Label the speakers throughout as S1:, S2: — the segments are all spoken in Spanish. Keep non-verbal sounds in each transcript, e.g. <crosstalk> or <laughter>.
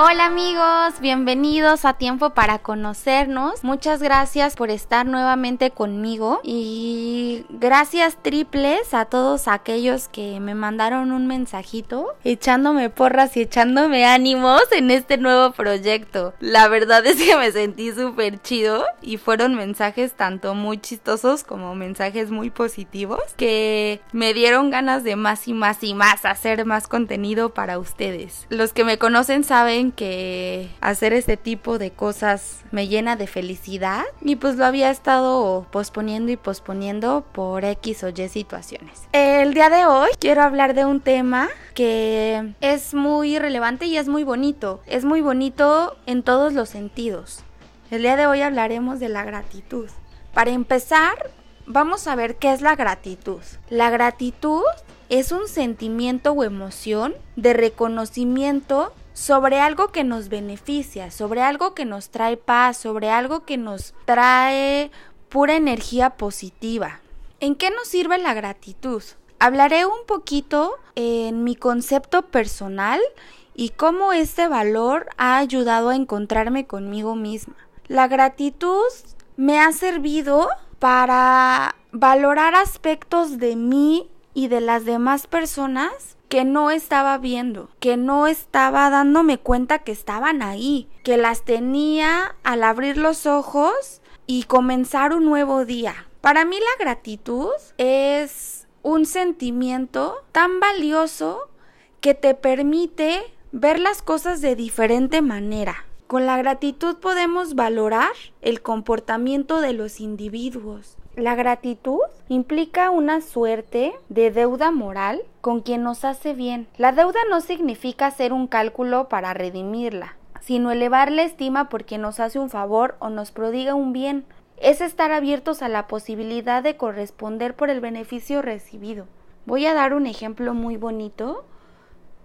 S1: Hola amigos, bienvenidos a Tiempo para Conocernos. Muchas gracias por estar nuevamente conmigo y gracias triples a todos aquellos que me mandaron un mensajito echándome porras y echándome ánimos en este nuevo proyecto. La verdad es que me sentí súper chido y fueron mensajes tanto muy chistosos como mensajes muy positivos que me dieron ganas de más y más y más hacer más contenido para ustedes. Los que me conocen saben que hacer este tipo de cosas me llena de felicidad y pues lo había estado posponiendo y posponiendo por X o Y situaciones. El día de hoy quiero hablar de un tema que es muy relevante y es muy bonito. Es muy bonito en todos los sentidos. El día de hoy hablaremos de la gratitud. Para empezar, vamos a ver qué es la gratitud. La gratitud es un sentimiento o emoción de reconocimiento sobre algo que nos beneficia, sobre algo que nos trae paz, sobre algo que nos trae pura energía positiva. ¿En qué nos sirve la gratitud? Hablaré un poquito en mi concepto personal y cómo este valor ha ayudado a encontrarme conmigo misma. La gratitud me ha servido para valorar aspectos de mí y de las demás personas que no estaba viendo, que no estaba dándome cuenta que estaban ahí, que las tenía al abrir los ojos y comenzar un nuevo día. Para mí la gratitud es un sentimiento tan valioso que te permite ver las cosas de diferente manera. Con la gratitud podemos valorar el comportamiento de los individuos, la gratitud implica una suerte de deuda moral con quien nos hace bien. La deuda no significa hacer un cálculo para redimirla, sino elevar la estima por quien nos hace un favor o nos prodiga un bien. Es estar abiertos a la posibilidad de corresponder por el beneficio recibido. Voy a dar un ejemplo muy bonito,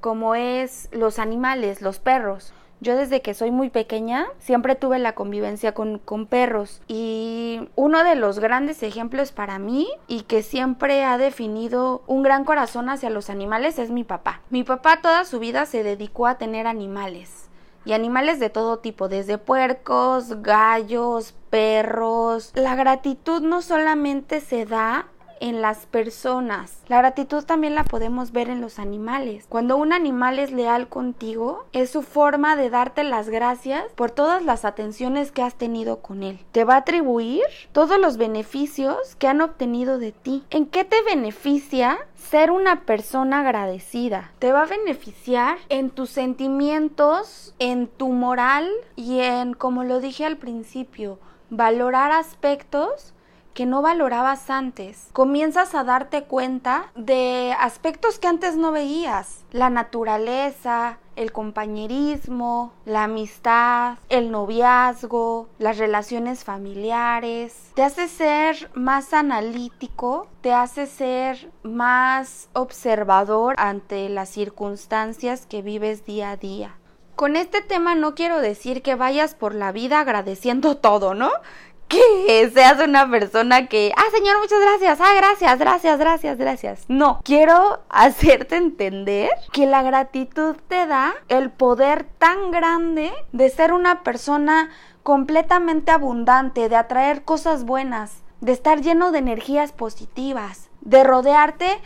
S1: como es los animales, los perros. Yo desde que soy muy pequeña siempre tuve la convivencia con, con, perros y uno de los grandes ejemplos para mí y que siempre ha definido un gran corazón hacia los animales es mi papá. Mi papá toda su vida se dedicó a tener animales y animales de todo tipo, desde puercos, gallos, perros. La gratitud no solamente se da en las personas. La gratitud también la podemos ver en los animales. Cuando un animal es leal contigo, es su forma de darte las gracias por todas las atenciones que has tenido con él. Te va a atribuir todos los beneficios que han obtenido de ti. ¿En qué te beneficia ser una persona agradecida? Te va a beneficiar en tus sentimientos, en tu moral y en, como lo dije al principio, valorar aspectos que no valorabas antes. Comienzas a darte cuenta de aspectos que antes no veías. La naturaleza, el compañerismo, la amistad, el noviazgo, las relaciones familiares. Te hace ser más analítico, te hace ser más observador ante las circunstancias que vives día a día. Con este tema no quiero decir que vayas por la vida agradeciendo todo, ¿no? Que seas una persona que, ah, señor, muchas gracias, ah, gracias, gracias, gracias, gracias. No, quiero hacerte entender que la gratitud te da el poder tan grande de ser una persona completamente abundante, de atraer cosas buenas, de estar lleno de energías positivas, de rodearte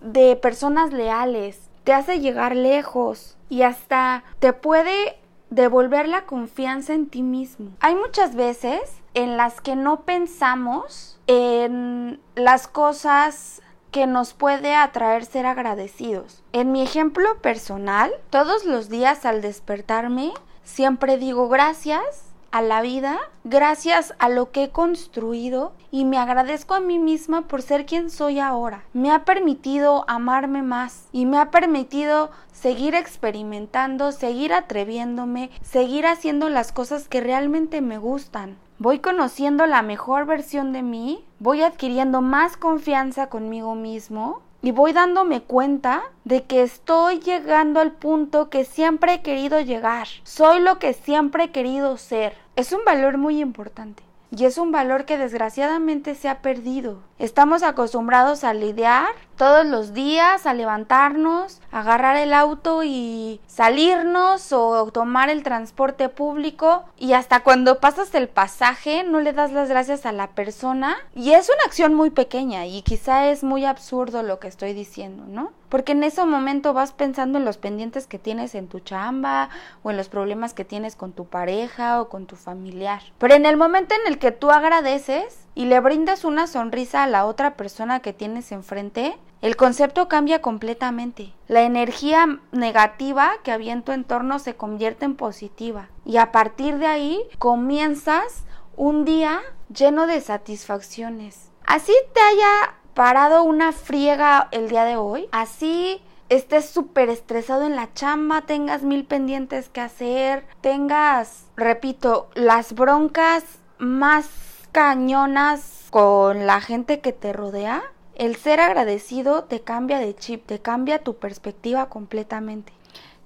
S1: de personas leales, te hace llegar lejos y hasta te puede devolver la confianza en ti mismo. Hay muchas veces en las que no pensamos en las cosas que nos puede atraer ser agradecidos. En mi ejemplo personal, todos los días al despertarme, siempre digo gracias a la vida gracias a lo que he construido y me agradezco a mí misma por ser quien soy ahora. Me ha permitido amarme más y me ha permitido seguir experimentando, seguir atreviéndome, seguir haciendo las cosas que realmente me gustan. Voy conociendo la mejor versión de mí, voy adquiriendo más confianza conmigo mismo y voy dándome cuenta de que estoy llegando al punto que siempre he querido llegar. Soy lo que siempre he querido ser. Es un valor muy importante. Y es un valor que desgraciadamente se ha perdido. Estamos acostumbrados a lidiar todos los días a levantarnos, agarrar el auto y salirnos o tomar el transporte público y hasta cuando pasas el pasaje no le das las gracias a la persona y es una acción muy pequeña y quizá es muy absurdo lo que estoy diciendo, ¿no? Porque en ese momento vas pensando en los pendientes que tienes en tu chamba o en los problemas que tienes con tu pareja o con tu familiar. Pero en el momento en el que tú agradeces y le brindas una sonrisa a la otra persona que tienes enfrente, el concepto cambia completamente. La energía negativa que había en tu entorno se convierte en positiva. Y a partir de ahí comienzas un día lleno de satisfacciones. Así te haya parado una friega el día de hoy, así estés súper estresado en la chamba, tengas mil pendientes que hacer, tengas, repito, las broncas más cañonas con la gente que te rodea, el ser agradecido te cambia de chip, te cambia tu perspectiva completamente.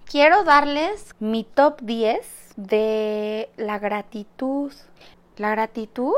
S1: Quiero darles mi top 10 de la gratitud. La gratitud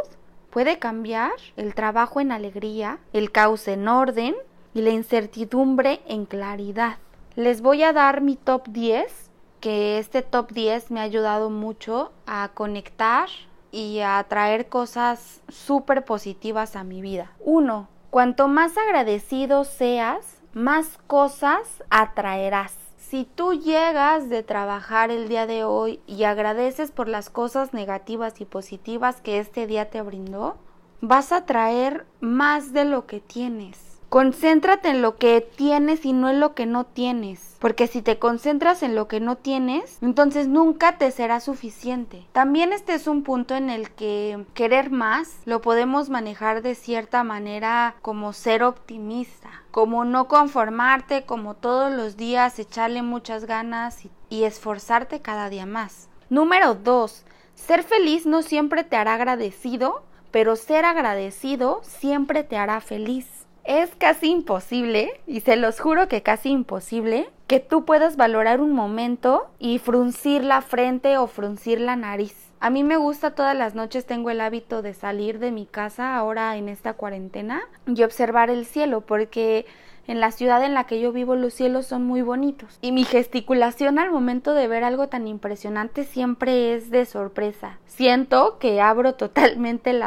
S1: puede cambiar el trabajo en alegría, el caos en orden y la incertidumbre en claridad. Les voy a dar mi top 10, que este top 10 me ha ayudado mucho a conectar y a traer cosas súper positivas a mi vida. 1. Cuanto más agradecido seas, más cosas atraerás. Si tú llegas de trabajar el día de hoy y agradeces por las cosas negativas y positivas que este día te brindó, vas a traer más de lo que tienes. Concéntrate en lo que tienes y no en lo que no tienes. Porque si te concentras en lo que no tienes, entonces nunca te será suficiente. También este es un punto en el que querer más lo podemos manejar de cierta manera como ser optimista, como no conformarte, como todos los días echarle muchas ganas y, esforzarte cada día más. Número 2. Ser feliz no siempre te hará agradecido, pero ser agradecido siempre te hará feliz. Es casi imposible, y se los juro que casi imposible, que tú puedas valorar un momento y fruncir la frente o fruncir la nariz. A mí me gusta todas las noches, tengo el hábito de salir de mi casa ahora en esta cuarentena y observar el cielo porque en la ciudad en la que yo vivo los cielos son muy bonitos y mi gesticulación al momento de ver algo tan impresionante siempre es de sorpresa. Siento que abro <laughs> totalmente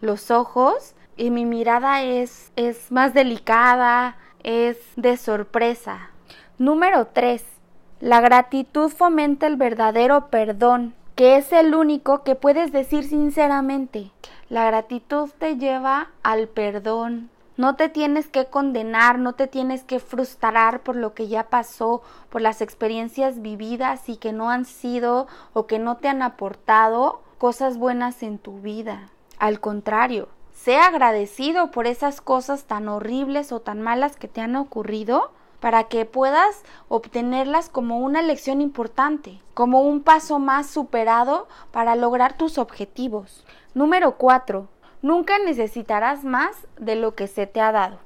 S1: los ojos y mi mirada es, es más delicada, es de sorpresa. Número 3. La gratitud fomenta el verdadero perdón, que es el único que puedes decir sinceramente. La gratitud te lleva al perdón. No te tienes que condenar, no te tienes que frustrar por lo que ya pasó, por las experiencias vividas y que no han sido o que no te han aportado cosas buenas en tu vida. Al contrario, sea agradecido por esas cosas tan horribles o tan malas que te han ocurrido para que puedas obtenerlas como una lección importante, como un paso más superado para lograr tus objetivos. Número 4. Nunca necesitarás más de lo que se te ha dado.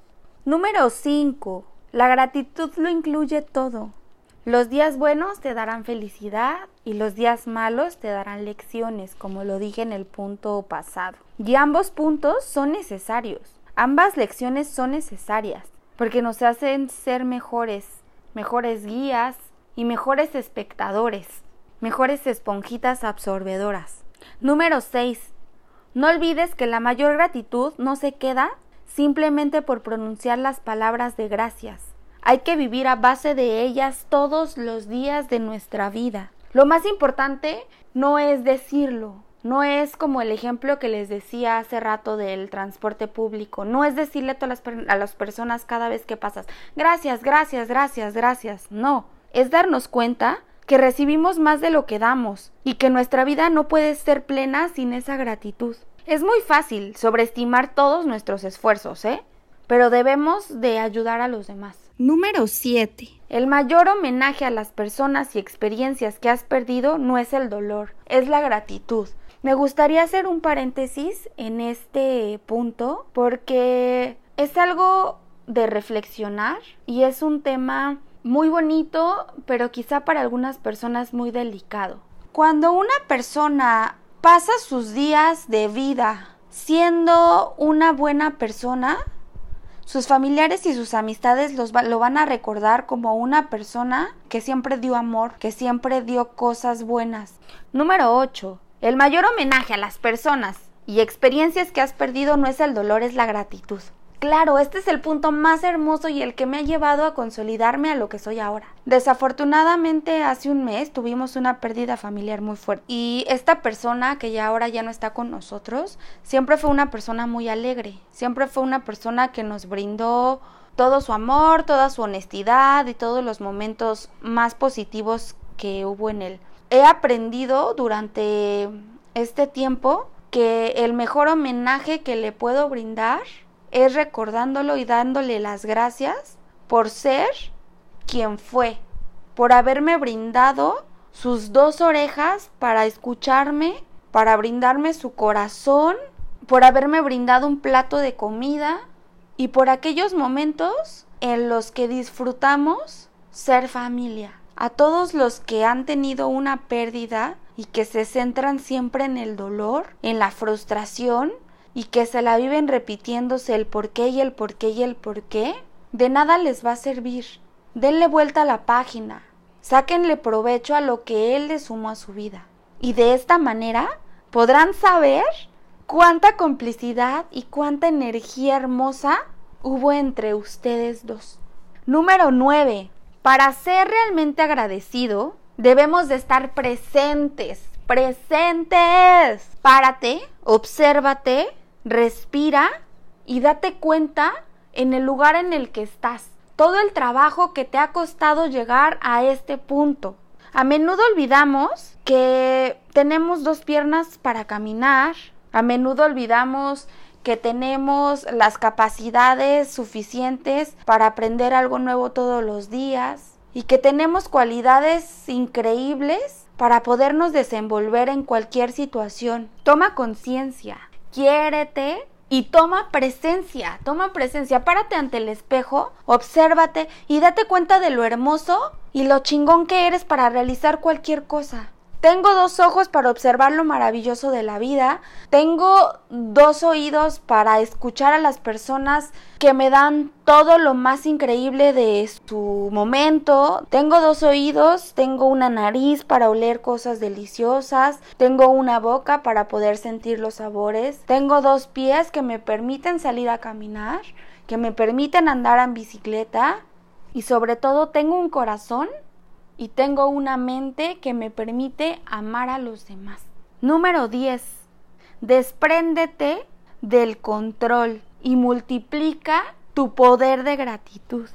S1: Número 5. La gratitud lo incluye todo. Los días buenos te darán felicidad y los días malos te darán lecciones, como lo dije en el punto pasado. Y ambos puntos son necesarios. Ambas lecciones son necesarias porque nos hacen ser mejores, mejores guías y mejores espectadores, mejores esponjitas absorbedoras. Número 6. No olvides que la mayor gratitud no se queda simplemente por pronunciar las palabras de gracias hay que vivir a base de ellas todos los días de nuestra vida. Lo más importante no es decirlo, no es como el ejemplo que les decía hace rato del transporte público, no es decirle a, las, a las personas cada vez que pasas, gracias, gracias, gracias, gracias, no, es darnos cuenta que recibimos más de lo que damos y que nuestra vida no puede ser plena sin esa gratitud. Es muy fácil sobreestimar todos nuestros esfuerzos, ¿eh? Pero debemos de ayudar a los demás. Número 7. El mayor homenaje a las personas y experiencias que has perdido no es el dolor, es la gratitud. Me gustaría hacer un paréntesis en este punto porque es algo de reflexionar y es un tema muy bonito, pero quizá para algunas personas muy delicado. Cuando una persona pasa sus días de vida siendo una buena persona, sus familiares y sus amistades los lo van a recordar como una persona que siempre dio amor, que siempre dio cosas buenas. Número 8. El mayor homenaje a las personas y experiencias que has perdido no es el dolor, es la gratitud. Claro, este es el punto más hermoso y el que me ha llevado a consolidarme a lo que soy ahora. Desafortunadamente hace un mes tuvimos una pérdida familiar muy fuerte y esta persona que ya ahora ya no está con nosotros, siempre fue una persona muy alegre, siempre fue una persona que nos brindó todo su amor, toda su honestidad y todos los momentos más positivos que hubo en él. He aprendido durante este tiempo que el mejor homenaje que le puedo brindar es recordándolo y dándole las gracias por ser quien fue, por haberme brindado sus dos orejas para escucharme, para brindarme su corazón, por haberme brindado un plato de comida y por aquellos momentos en los que disfrutamos ser familia. A todos los que han tenido una pérdida y que se centran siempre en el dolor, en la frustración, y que se la viven repitiéndose el por qué y el por qué y el por qué, de nada les va a servir. Denle vuelta a la página, sáquenle provecho a lo que él le sumó a su vida. Y de esta manera podrán saber cuánta complicidad y cuánta energía hermosa hubo entre ustedes dos. Número 9. Para ser realmente agradecido, debemos de estar presentes. Presentes. Párate, obsérvate respira y date cuenta en el lugar en el que estás. Todo el trabajo que te ha costado llegar a este punto. A menudo olvidamos que tenemos dos piernas para caminar. A menudo olvidamos que tenemos las capacidades suficientes para aprender algo nuevo todos los días y que tenemos cualidades increíbles para podernos desenvolver en cualquier situación. Toma conciencia quiérete y toma presencia, toma presencia, párate ante el espejo, obsérvate y date cuenta de lo hermoso y lo chingón que eres para realizar cualquier cosa. Tengo dos ojos para observar lo maravilloso de la vida. Tengo dos oídos para escuchar a las personas que me dan todo lo más increíble de su momento. Tengo dos oídos, tengo una nariz para oler cosas deliciosas, tengo una boca para poder sentir los sabores, tengo dos pies que me permiten salir a caminar, que me permiten andar en bicicleta y sobre todo tengo un corazón y tengo una mente que me permite amar a los demás. Número 10. Despréndete del control y multiplica tu poder de gratitud.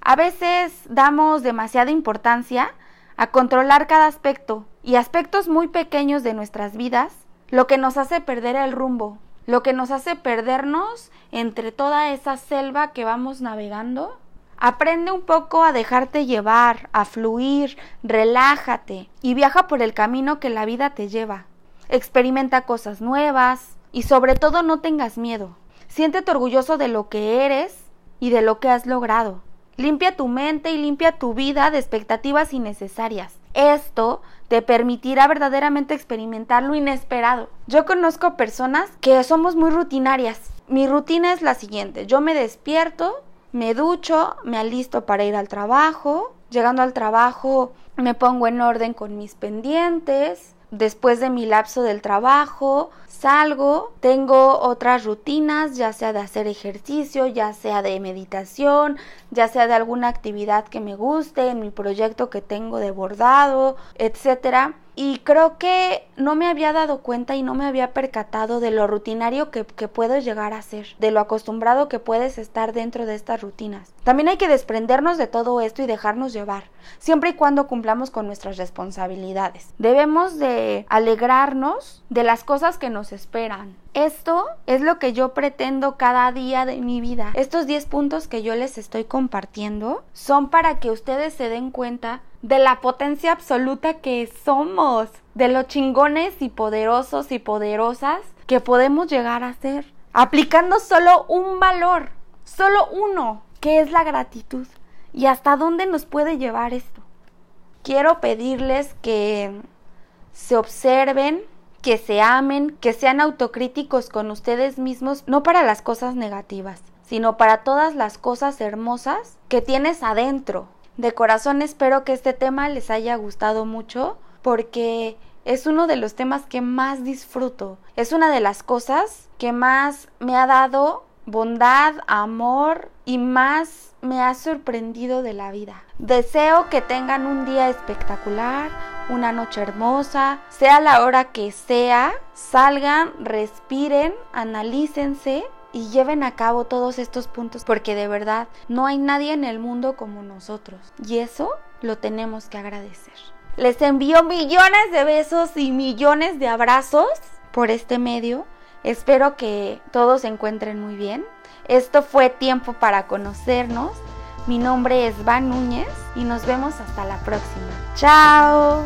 S1: A veces damos demasiada importancia a controlar cada aspecto y aspectos muy pequeños de nuestras vidas, lo que nos hace perder el rumbo, lo que nos hace perdernos entre toda esa selva que vamos navegando Aprende un poco a dejarte llevar, a fluir, relájate y viaja por el camino que la vida te lleva. Experimenta cosas nuevas y sobre todo no tengas miedo. Siéntete orgulloso de lo que eres y de lo que has logrado. Limpia tu mente y limpia tu vida de expectativas innecesarias. Esto te permitirá verdaderamente experimentar lo inesperado. Yo conozco personas que somos muy rutinarias. Mi rutina es la siguiente. Yo me despierto, me ducho, me alisto para ir al trabajo, llegando al trabajo me pongo en orden con mis pendientes, después de mi lapso del trabajo, salgo, tengo otras rutinas, ya sea de hacer ejercicio, ya sea de meditación, ya sea de alguna actividad que me guste, en mi proyecto que tengo de bordado, etcétera y creo que no me había dado cuenta y no me había percatado de lo rutinario que, que, puedes llegar a ser, de lo acostumbrado que puedes estar dentro de estas rutinas. También hay que desprendernos de todo esto y dejarnos llevar, siempre y cuando cumplamos con nuestras responsabilidades. Debemos de alegrarnos de las cosas que nos esperan. Esto es lo que yo pretendo cada día de mi vida. Estos 10 puntos que yo les estoy compartiendo son para que ustedes se den cuenta de la potencia absoluta que somos, de lo chingones y poderosos y poderosas que podemos llegar a ser, aplicando solo un valor, solo uno, que es la gratitud. ¿Y hasta dónde nos puede llevar esto? Quiero pedirles que se observen, que se amen, que sean autocríticos con ustedes mismos, no para las cosas negativas, sino para todas las cosas hermosas que tienes adentro. De corazón espero que este tema les haya gustado mucho porque es uno de los temas que más disfruto. Es una de las cosas que más me ha dado bondad, amor y más me ha sorprendido de la vida. Deseo que tengan un día espectacular, una noche hermosa, sea la hora que sea, salgan, respiren, analícense y lleven a cabo todos estos puntos porque de verdad no hay nadie en el mundo como nosotros y eso lo tenemos que agradecer. Les envío millones de besos y millones de abrazos por este medio. Espero que todos se encuentren muy bien. Esto fue tiempo para conocernos. Mi nombre es Van Núñez y nos vemos hasta la próxima. Chao.